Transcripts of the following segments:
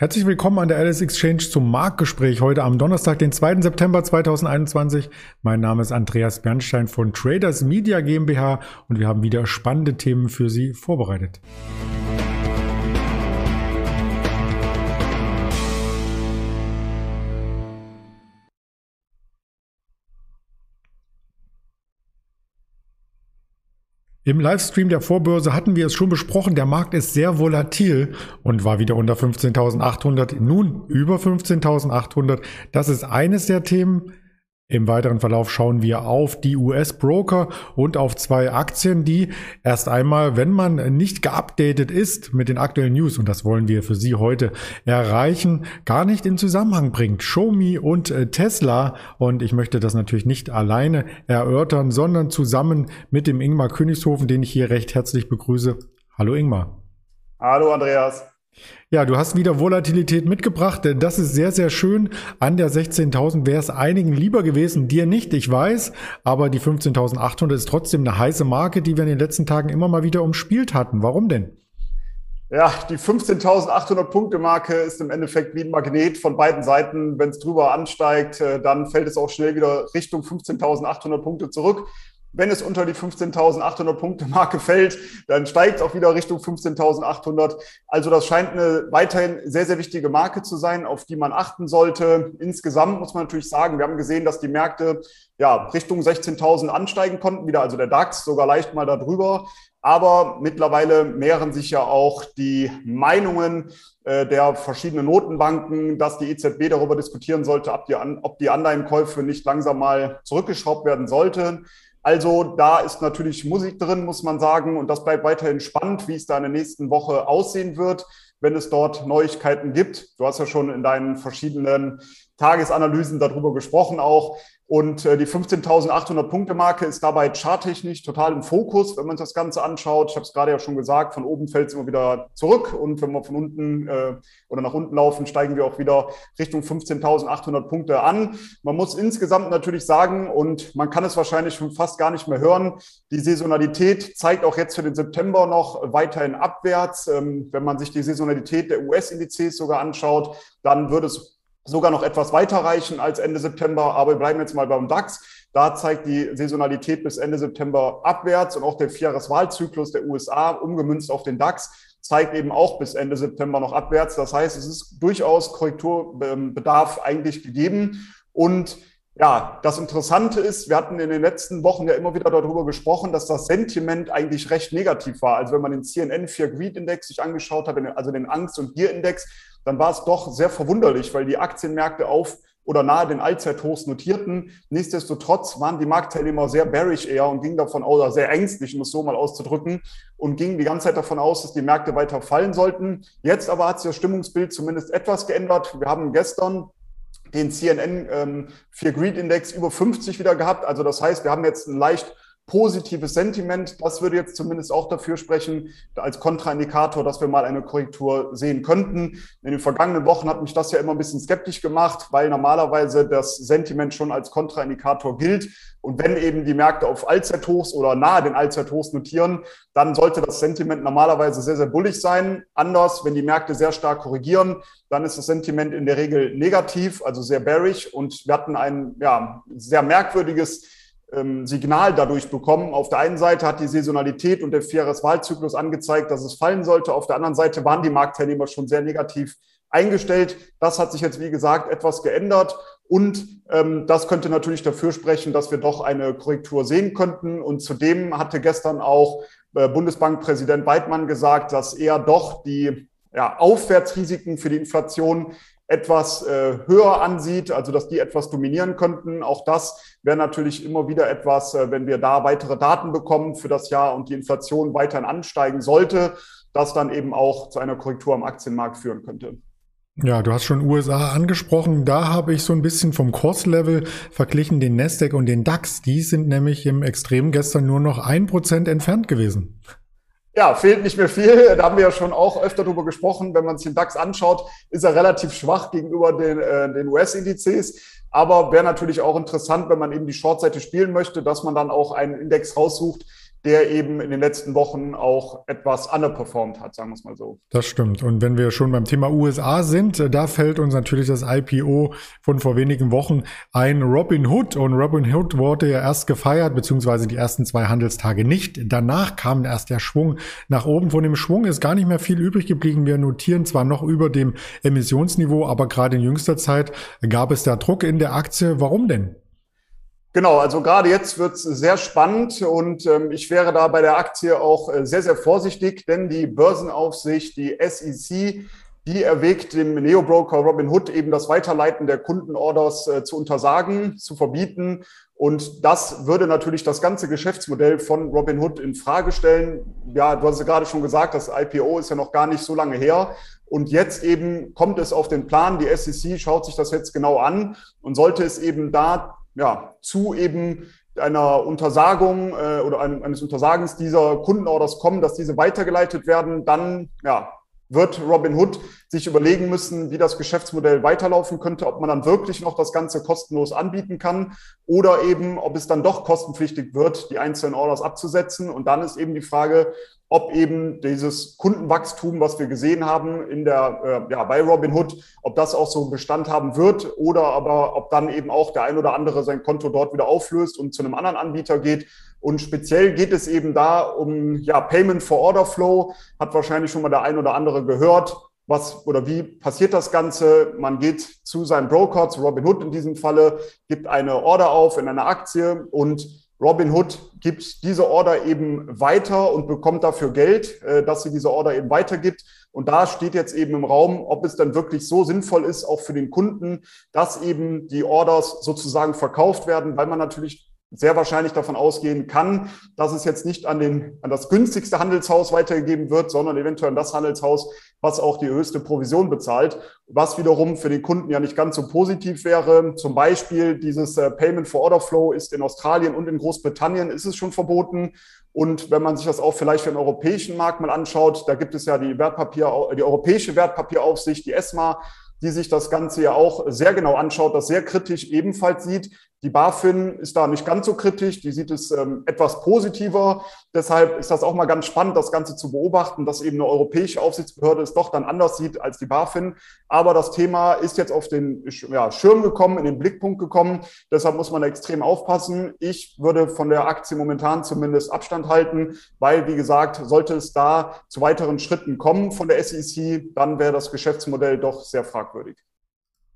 Herzlich willkommen an der Alice Exchange zum Marktgespräch heute am Donnerstag, den 2. September 2021. Mein Name ist Andreas Bernstein von Traders Media GmbH und wir haben wieder spannende Themen für Sie vorbereitet. Im Livestream der Vorbörse hatten wir es schon besprochen, der Markt ist sehr volatil und war wieder unter 15.800, nun über 15.800. Das ist eines der Themen. Im weiteren Verlauf schauen wir auf die US-Broker und auf zwei Aktien, die erst einmal, wenn man nicht geupdatet ist mit den aktuellen News, und das wollen wir für Sie heute erreichen, gar nicht in Zusammenhang bringt. Xiaomi und äh, Tesla. Und ich möchte das natürlich nicht alleine erörtern, sondern zusammen mit dem Ingmar Königshofen, den ich hier recht herzlich begrüße. Hallo Ingmar. Hallo Andreas. Ja, du hast wieder Volatilität mitgebracht. Das ist sehr, sehr schön. An der 16.000 wäre es einigen lieber gewesen, dir nicht, ich weiß. Aber die 15.800 ist trotzdem eine heiße Marke, die wir in den letzten Tagen immer mal wieder umspielt hatten. Warum denn? Ja, die 15.800 Punkte Marke ist im Endeffekt wie ein Magnet von beiden Seiten. Wenn es drüber ansteigt, äh, dann fällt es auch schnell wieder Richtung 15.800 Punkte zurück. Wenn es unter die 15.800 Punkte Marke fällt, dann steigt es auch wieder Richtung 15.800. Also das scheint eine weiterhin sehr, sehr wichtige Marke zu sein, auf die man achten sollte. Insgesamt muss man natürlich sagen, wir haben gesehen, dass die Märkte ja Richtung 16.000 ansteigen konnten, wieder also der DAX sogar leicht mal darüber. Aber mittlerweile mehren sich ja auch die Meinungen äh, der verschiedenen Notenbanken, dass die EZB darüber diskutieren sollte, ob die, ob die Anleihenkäufe nicht langsam mal zurückgeschraubt werden sollten. Also da ist natürlich Musik drin, muss man sagen. Und das bleibt weiterhin spannend, wie es da in der nächsten Woche aussehen wird, wenn es dort Neuigkeiten gibt. Du hast ja schon in deinen verschiedenen Tagesanalysen darüber gesprochen auch. Und äh, die 15.800 Punkte Marke ist dabei charttechnisch total im Fokus, wenn man sich das Ganze anschaut. Ich habe es gerade ja schon gesagt, von oben fällt es immer wieder zurück und wenn wir von unten äh, oder nach unten laufen, steigen wir auch wieder Richtung 15.800 Punkte an. Man muss insgesamt natürlich sagen und man kann es wahrscheinlich schon fast gar nicht mehr hören, die Saisonalität zeigt auch jetzt für den September noch weiterhin abwärts. Ähm, wenn man sich die Saisonalität der US-Indizes sogar anschaut, dann würde es sogar noch etwas weiter reichen als Ende September. Aber wir bleiben jetzt mal beim DAX. Da zeigt die Saisonalität bis Ende September abwärts und auch der Vierjahreswahlzyklus der USA, umgemünzt auf den DAX, zeigt eben auch bis Ende September noch abwärts. Das heißt, es ist durchaus Korrekturbedarf eigentlich gegeben. Und ja, das Interessante ist, wir hatten in den letzten Wochen ja immer wieder darüber gesprochen, dass das Sentiment eigentlich recht negativ war. Also wenn man den CNN Fear Greed Index sich angeschaut hat, also den Angst- und Gier-Index, dann war es doch sehr verwunderlich, weil die Aktienmärkte auf oder nahe den Allzeithochs notierten. Nichtsdestotrotz waren die Marktteilnehmer sehr bearish eher und gingen davon aus, oder sehr ängstlich, um es so mal auszudrücken, und gingen die ganze Zeit davon aus, dass die Märkte weiter fallen sollten. Jetzt aber hat sich das Stimmungsbild zumindest etwas geändert. Wir haben gestern den CNN ähm, Fear Greed Index über 50 wieder gehabt. Also das heißt, wir haben jetzt ein leicht positives Sentiment. Das würde jetzt zumindest auch dafür sprechen, als Kontraindikator, dass wir mal eine Korrektur sehen könnten. In den vergangenen Wochen hat mich das ja immer ein bisschen skeptisch gemacht, weil normalerweise das Sentiment schon als Kontraindikator gilt. Und wenn eben die Märkte auf Allzeithochs oder nahe den Allzeithochs notieren, dann sollte das Sentiment normalerweise sehr, sehr bullig sein. Anders, wenn die Märkte sehr stark korrigieren, dann ist das Sentiment in der Regel negativ, also sehr bearish. Und wir hatten ein ja, sehr merkwürdiges Signal dadurch bekommen. Auf der einen Seite hat die Saisonalität und der Vierjahreswahlzyklus angezeigt, dass es fallen sollte. Auf der anderen Seite waren die Marktteilnehmer schon sehr negativ eingestellt. Das hat sich jetzt, wie gesagt, etwas geändert. Und ähm, das könnte natürlich dafür sprechen, dass wir doch eine Korrektur sehen könnten. Und zudem hatte gestern auch äh, Bundesbankpräsident Weidmann gesagt, dass er doch die ja, Aufwärtsrisiken für die Inflation etwas äh, höher ansieht, also dass die etwas dominieren könnten. Auch das wäre natürlich immer wieder etwas, äh, wenn wir da weitere Daten bekommen für das Jahr und die Inflation weiterhin ansteigen sollte, das dann eben auch zu einer Korrektur am Aktienmarkt führen könnte. Ja, du hast schon USA angesprochen. Da habe ich so ein bisschen vom Kurslevel verglichen den Nasdaq und den DAX. Die sind nämlich im Extrem gestern nur noch ein Prozent entfernt gewesen. Ja, fehlt nicht mehr viel. Da haben wir ja schon auch öfter darüber gesprochen. Wenn man sich den DAX anschaut, ist er relativ schwach gegenüber den, äh, den US-Indizes. Aber wäre natürlich auch interessant, wenn man eben die Shortseite spielen möchte, dass man dann auch einen Index raussucht, der eben in den letzten Wochen auch etwas underperformed hat, sagen wir es mal so. Das stimmt. Und wenn wir schon beim Thema USA sind, äh, da fällt uns natürlich das IPO von vor wenigen Wochen ein Robin Hood. Und Robin Hood wurde ja erst gefeiert, beziehungsweise die ersten zwei Handelstage nicht. Danach kam erst der Schwung nach oben. Von dem Schwung ist gar nicht mehr viel übrig geblieben. Wir notieren zwar noch über dem Emissionsniveau, aber gerade in jüngster Zeit gab es da Druck in der Aktie. Warum denn? Genau, also gerade jetzt wird es sehr spannend und ähm, ich wäre da bei der Aktie auch äh, sehr, sehr vorsichtig, denn die Börsenaufsicht, die SEC, die erwägt dem Neobroker Robinhood eben das Weiterleiten der Kundenorders äh, zu untersagen, zu verbieten. Und das würde natürlich das ganze Geschäftsmodell von Robinhood in Frage stellen. Ja, du hast ja gerade schon gesagt, das IPO ist ja noch gar nicht so lange her. Und jetzt eben kommt es auf den Plan. Die SEC schaut sich das jetzt genau an und sollte es eben da ja, zu eben einer Untersagung äh, oder einem, eines Untersagens dieser Kundenorders kommen, dass diese weitergeleitet werden, dann ja, wird Robinhood sich überlegen müssen, wie das Geschäftsmodell weiterlaufen könnte, ob man dann wirklich noch das Ganze kostenlos anbieten kann oder eben, ob es dann doch kostenpflichtig wird, die einzelnen Orders abzusetzen. Und dann ist eben die Frage, ob eben dieses Kundenwachstum, was wir gesehen haben in der, äh, ja, bei Robinhood, ob das auch so Bestand haben wird oder aber ob dann eben auch der ein oder andere sein Konto dort wieder auflöst und zu einem anderen Anbieter geht. Und speziell geht es eben da um ja, Payment for Order Flow, hat wahrscheinlich schon mal der ein oder andere gehört. Was oder wie passiert das Ganze? Man geht zu seinem Broker, zu Robinhood in diesem Falle, gibt eine Order auf in einer Aktie und Robinhood gibt diese Order eben weiter und bekommt dafür Geld, äh, dass sie diese Order eben weitergibt. Und da steht jetzt eben im Raum, ob es dann wirklich so sinnvoll ist, auch für den Kunden, dass eben die Orders sozusagen verkauft werden, weil man natürlich sehr wahrscheinlich davon ausgehen kann, dass es jetzt nicht an, den, an das günstigste Handelshaus weitergegeben wird, sondern eventuell an das Handelshaus, was auch die höchste Provision bezahlt, was wiederum für den Kunden ja nicht ganz so positiv wäre. Zum Beispiel dieses äh, Payment for Order Flow ist in Australien und in Großbritannien ist es schon verboten. Und wenn man sich das auch vielleicht für den europäischen Markt mal anschaut, da gibt es ja die Wertpapier, die europäische Wertpapieraufsicht, die ESMA, die sich das Ganze ja auch sehr genau anschaut, das sehr kritisch ebenfalls sieht. Die BaFin ist da nicht ganz so kritisch, die sieht es ähm, etwas positiver. Deshalb ist das auch mal ganz spannend, das Ganze zu beobachten, dass eben eine europäische Aufsichtsbehörde es doch dann anders sieht als die BaFin. Aber das Thema ist jetzt auf den ja, Schirm gekommen, in den Blickpunkt gekommen. Deshalb muss man extrem aufpassen. Ich würde von der Aktie momentan zumindest Abstand halten, weil, wie gesagt, sollte es da zu weiteren Schritten kommen von der SEC, dann wäre das Geschäftsmodell doch sehr fragwürdig.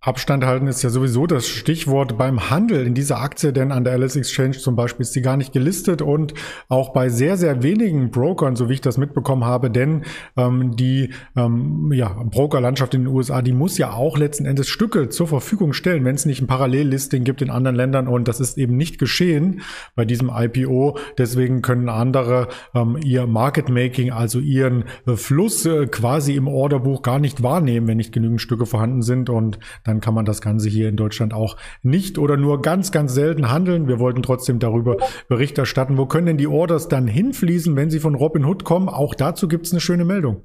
Abstand halten ist ja sowieso das Stichwort beim Handel in dieser Aktie, denn an der Alice Exchange zum Beispiel ist sie gar nicht gelistet und auch bei sehr, sehr wenigen Brokern, so wie ich das mitbekommen habe, denn ähm, die ähm, ja, Brokerlandschaft in den USA, die muss ja auch letzten Endes Stücke zur Verfügung stellen, wenn es nicht ein Parallellisting gibt in anderen Ländern und das ist eben nicht geschehen bei diesem IPO. Deswegen können andere ähm, ihr Market Making, also ihren äh, Fluss äh, quasi im Orderbuch gar nicht wahrnehmen, wenn nicht genügend Stücke vorhanden sind und dann kann man das Ganze hier in Deutschland auch nicht oder nur ganz, ganz selten handeln. Wir wollten trotzdem darüber Bericht erstatten. Wo können denn die Orders dann hinfließen, wenn sie von Robinhood kommen? Auch dazu gibt es eine schöne Meldung.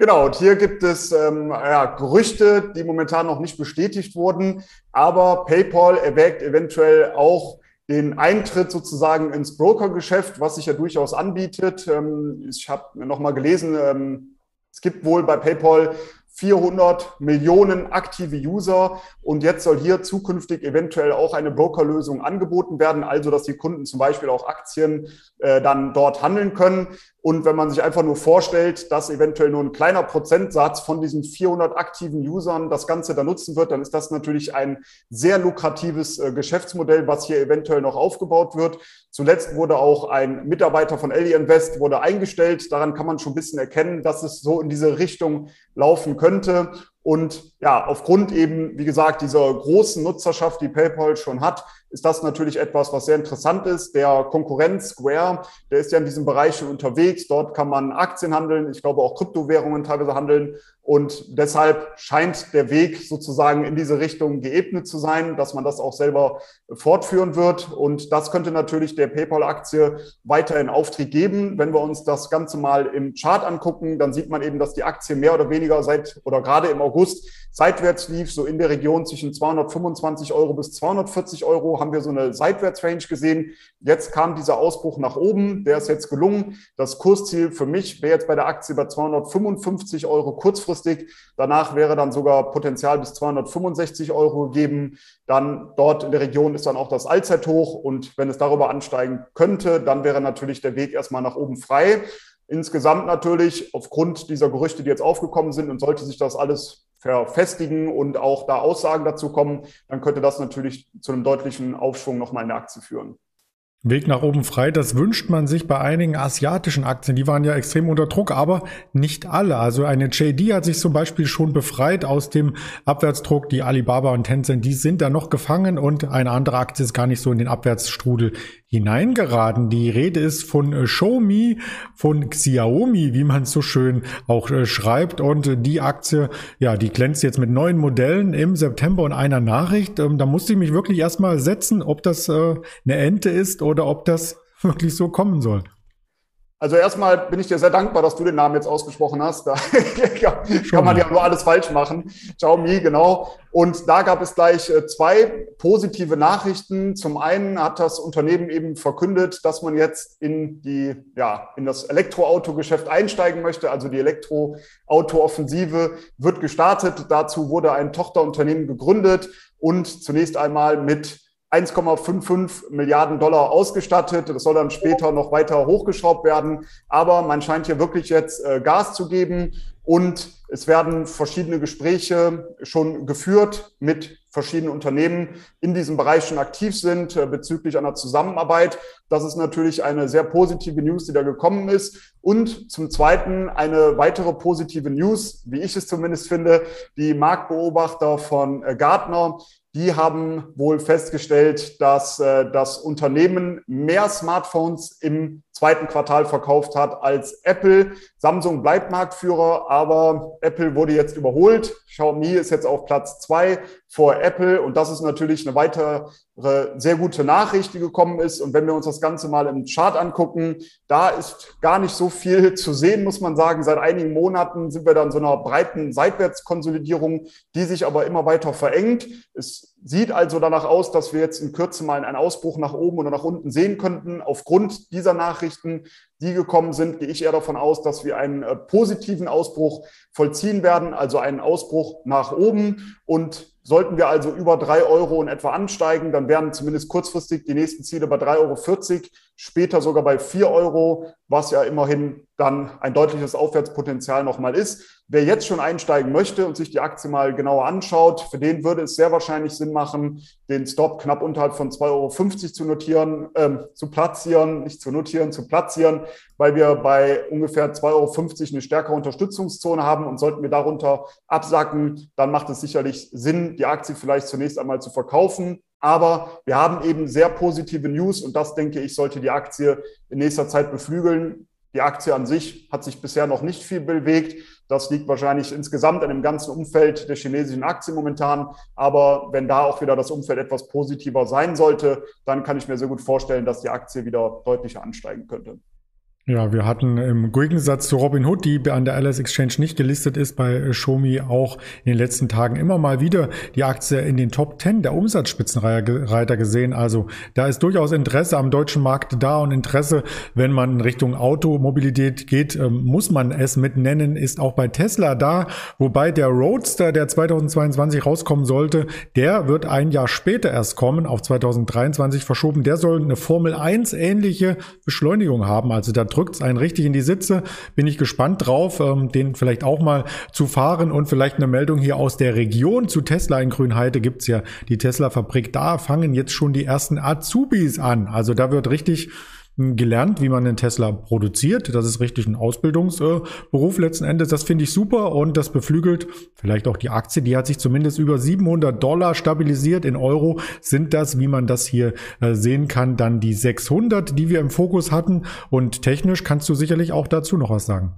Genau, und hier gibt es ähm, ja, Gerüchte, die momentan noch nicht bestätigt wurden, aber PayPal erwägt eventuell auch den Eintritt sozusagen ins Brokergeschäft, was sich ja durchaus anbietet. Ähm, ich habe noch mal gelesen, ähm, es gibt wohl bei PayPal 400 Millionen aktive User und jetzt soll hier zukünftig eventuell auch eine Brokerlösung angeboten werden, also dass die Kunden zum Beispiel auch Aktien äh, dann dort handeln können. Und wenn man sich einfach nur vorstellt, dass eventuell nur ein kleiner Prozentsatz von diesen 400 aktiven Usern das Ganze da nutzen wird, dann ist das natürlich ein sehr lukratives äh, Geschäftsmodell, was hier eventuell noch aufgebaut wird. Zuletzt wurde auch ein Mitarbeiter von Ellie Invest wurde eingestellt. Daran kann man schon ein bisschen erkennen, dass es so in diese Richtung laufen könnte. Und ja, aufgrund eben, wie gesagt, dieser großen Nutzerschaft, die PayPal schon hat, ist das natürlich etwas, was sehr interessant ist. Der Konkurrent Square, der ist ja in diesem Bereich schon unterwegs. Dort kann man Aktien handeln, ich glaube auch Kryptowährungen teilweise handeln. Und deshalb scheint der Weg sozusagen in diese Richtung geebnet zu sein, dass man das auch selber fortführen wird. Und das könnte natürlich der PayPal-Aktie weiterhin Auftrieb geben. Wenn wir uns das Ganze mal im Chart angucken, dann sieht man eben, dass die Aktie mehr oder weniger seit oder gerade im August seitwärts lief, so in der Region zwischen 225 Euro bis 240 Euro Haben wir so eine Seitwärtsrange gesehen. Jetzt kam dieser Ausbruch nach oben, der ist jetzt gelungen. Das Kursziel für mich wäre jetzt bei der Aktie bei 255 Euro kurzfristig. Danach wäre dann sogar Potenzial bis 265 Euro gegeben. Dann dort in der Region ist dann auch das Allzeithoch und wenn es darüber ansteigen könnte, dann wäre natürlich der Weg erstmal nach oben frei. Insgesamt natürlich aufgrund dieser Gerüchte, die jetzt aufgekommen sind und sollte sich das alles verfestigen und auch da Aussagen dazu kommen, dann könnte das natürlich zu einem deutlichen Aufschwung nochmal in der Aktie führen. Weg nach oben frei, das wünscht man sich bei einigen asiatischen Aktien. Die waren ja extrem unter Druck, aber nicht alle. Also eine JD hat sich zum Beispiel schon befreit aus dem Abwärtsdruck. Die Alibaba und Tencent, die sind da noch gefangen und eine andere Aktie ist gar nicht so in den Abwärtsstrudel hineingeraten. Die Rede ist von äh, Xiaomi, von Xiaomi, wie man so schön auch äh, schreibt. Und äh, die Aktie, ja, die glänzt jetzt mit neuen Modellen im September und einer Nachricht. Ähm, da musste ich mich wirklich erstmal setzen, ob das eine Ente ist oder ob das wirklich so kommen soll. Also erstmal bin ich dir sehr dankbar, dass du den Namen jetzt ausgesprochen hast. Da kann man ja nur alles falsch machen. Xiaomi, genau. Und da gab es gleich äh, zwei positive Nachrichten. Zum einen hat das Unternehmen eben verkündet, dass man jetzt in die, ja, in das Elektroautogeschäft einsteigen möchte. Also die Elektroauto-Offensive wird gestartet. Dazu wurde ein Tochterunternehmen gegründet und zunächst einmal mit 1,55 Milliarden Dollar ausgestattet. Das soll dann später noch weiter hochgeschraubt werden. Aber man scheint hier wirklich jetzt äh, Gas zu geben und es werden verschiedene Gespräche schon geführt mit verschiedenen Unternehmen in diesem Bereich schon aktiv sind äh, bezüglich einer Zusammenarbeit. Das ist natürlich eine sehr positive News, die da gekommen ist. Und zum Zweiten eine weitere positive News, wie ich es zumindest finde. Die Marktbeobachter von äh, Gartner die haben wohl festgestellt, dass äh, das Unternehmen mehr Smartphones im zweiten Quartal verkauft hat als Apple. Samsung bleibt Marktführer, aber Apple wurde jetzt überholt. Xiaomi ist jetzt auf Platz zwei vor Apple und das ist natürlich eine weitere sehr gute Nachricht, die gekommen ist. Und wenn wir uns das Ganze mal im Chart angucken, da ist gar nicht so viel zu sehen, muss man sagen. Seit einigen Monaten sind wir da in so einer breiten Seitwärtskonsolidierung, die sich aber immer weiter verengt. Es sieht also danach aus, dass wir jetzt in Kürze mal einen Ausbruch nach oben oder nach unten sehen könnten. Aufgrund dieser Nachrichten, die gekommen sind, gehe ich eher davon aus, dass wir einen äh, positiven Ausbruch vollziehen werden, also einen Ausbruch nach oben. Und sollten wir also über drei Euro in etwa ansteigen, dann wären zumindest kurzfristig die nächsten Ziele bei 3,40 Euro, später sogar bei 4 Euro, was ja immerhin dann ein deutliches Aufwärtspotenzial nochmal ist. Wer jetzt schon einsteigen möchte und sich die Aktie mal genauer anschaut, für den würde es sehr wahrscheinlich Sinn machen, den Stop knapp unterhalb von 2,50 Euro zu notieren, ähm, zu platzieren, nicht zu notieren, zu platzieren, weil wir bei ungefähr 2,50 Euro eine stärkere Unterstützungszone haben und sollten wir darunter absacken, dann macht es sicherlich Sinn, die Aktie vielleicht zunächst einmal zu verkaufen. Aber wir haben eben sehr positive News und das, denke ich, sollte die Aktie in nächster Zeit beflügeln. Die Aktie an sich hat sich bisher noch nicht viel bewegt. Das liegt wahrscheinlich insgesamt an dem ganzen Umfeld der chinesischen Aktien momentan. Aber wenn da auch wieder das Umfeld etwas positiver sein sollte, dann kann ich mir sehr gut vorstellen, dass die Aktie wieder deutlicher ansteigen könnte. Ja, wir hatten im Gegensatz zu Robinhood, die an der LS Exchange nicht gelistet ist, bei Xiaomi auch in den letzten Tagen immer mal wieder die Aktie in den Top 10 der Umsatzspitzenreiter gesehen. Also da ist durchaus Interesse am deutschen Markt da und Interesse, wenn man in Richtung Automobilität geht, ähm, muss man es mit nennen, ist auch bei Tesla da. Wobei der Roadster, der 2022 rauskommen sollte, der wird ein Jahr später erst kommen, auf 2023 verschoben. Der soll eine Formel 1 ähnliche Beschleunigung haben. Also da drückt es einen richtig in die Sitze. Bin ich gespannt drauf, ähm, den vielleicht auch mal zu fahren und vielleicht eine Meldung hier aus der Region zu Tesla in Grünheide gibt's ja die Tesla-Fabrik. Da fangen jetzt schon die ersten Azubis an. Also da wird richtig gelernt, wie man einen Tesla produziert. Das ist richtig ein Ausbildungsberuf letzten Endes. Das finde ich super und das beflügelt vielleicht auch die Aktie. Die hat sich zumindest über 700 Dollar stabilisiert. In Euro sind das, wie man das hier äh, sehen kann, dann die 600, die wir im Fokus hatten. Und technisch kannst du sicherlich auch dazu noch was sagen.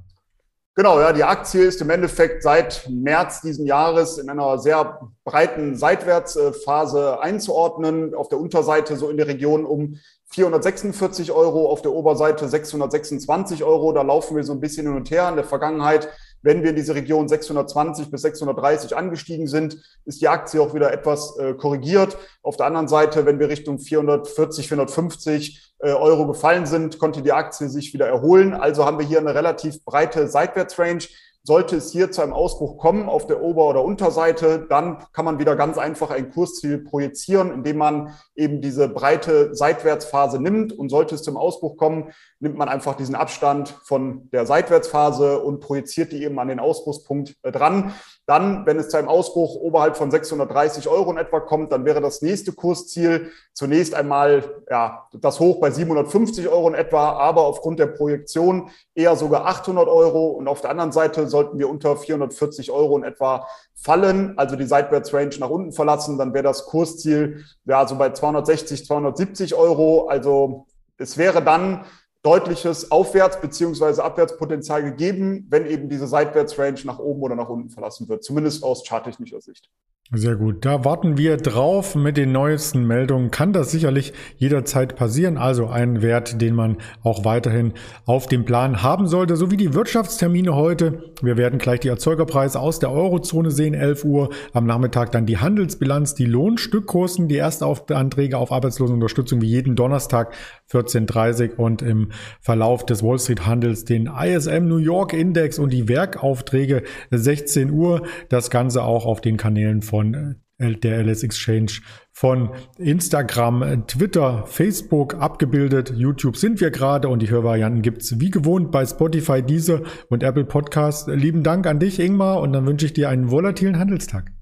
Genau, ja, die Aktie ist im Endeffekt seit März diesen Jahres in einer sehr breiten Seitwärtsphase einzuordnen. Auf der Unterseite so in der Region um 446 Euro, auf der Oberseite 626 Euro. Da laufen wir so ein bisschen hin und her. In der Vergangenheit Wenn wir in diese Region 620 bis 630 angestiegen sind, ist die Aktie auch wieder etwas äh, korrigiert. Auf der anderen Seite, wenn wir Richtung 440, 450 äh, Euro gefallen sind, konnte die Aktie sich wieder erholen. Also haben wir hier eine relativ breite Seitwärtsrange. Sollte es hier zu einem Ausbruch kommen auf der Ober- oder Unterseite, dann kann man wieder ganz einfach ein Kursziel projizieren, indem man eben diese breite Seitwärtsphase nimmt. Und sollte es zum Ausbruch kommen, nimmt man einfach diesen Abstand von der Seitwärtsphase und projiziert die eben an den Ausbruchspunkt äh, dran. Dann, wenn es zu einem Ausbruch oberhalb von 630 Euro in etwa kommt, dann wäre das nächste Kursziel zunächst einmal ja, das Hoch bei 750 Euro in etwa, aber aufgrund der Projektion eher sogar 800 Euro. Und auf der anderen Seite sollten wir unter 440 Euro in etwa fallen, also die Seitwärtsrange nach unten verlassen, dann wäre das Kursziel ja so bei 260, 270 Euro. Also es wäre dann deutliches Aufwärts- bzw. Abwärtspotenzial gegeben, wenn eben diese Seitwärtsrange nach oben oder nach unten verlassen wird, zumindest aus charttechnischer Sicht. Sehr gut. Da warten wir drauf mit den neuesten Meldungen. Kann das sicherlich jederzeit passieren. Also ein Wert, den man auch weiterhin auf dem Plan haben sollte, so wie die Wirtschaftstermine heute. Wir werden gleich die Erzeugerpreise aus der Eurozone sehen, 11 Uhr. Am Nachmittag dann die Handelsbilanz, die Lohnstückkursen, die Erstanträge auf Arbeitslosenunterstützung wie jeden Donnerstag 14.30 und im Verlauf des Wall Street Handels den ISM New York Index und die Werkaufträge 16 Uhr. Das Ganze auch auf den Kanälen von äh, der LS Exchange von Instagram, Twitter, Facebook abgebildet. YouTube sind wir gerade und die Hörvarianten gibt's wie gewohnt bei Spotify, Deezer und Apple Podcast. Lieben Dank an dich, Ingmar, und dann wünsche ich dir einen volatilen Handelstag.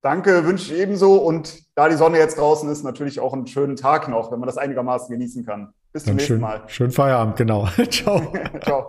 Danke, wünsche ich ebenso. Und da die Sonne jetzt draußen ist, natürlich auch einen schönen Tag noch, wenn man das einigermaßen genießen kann. Bis zum Dann nächsten schön, Mal. Schönen Feierabend, genau. Ciao. Ciao.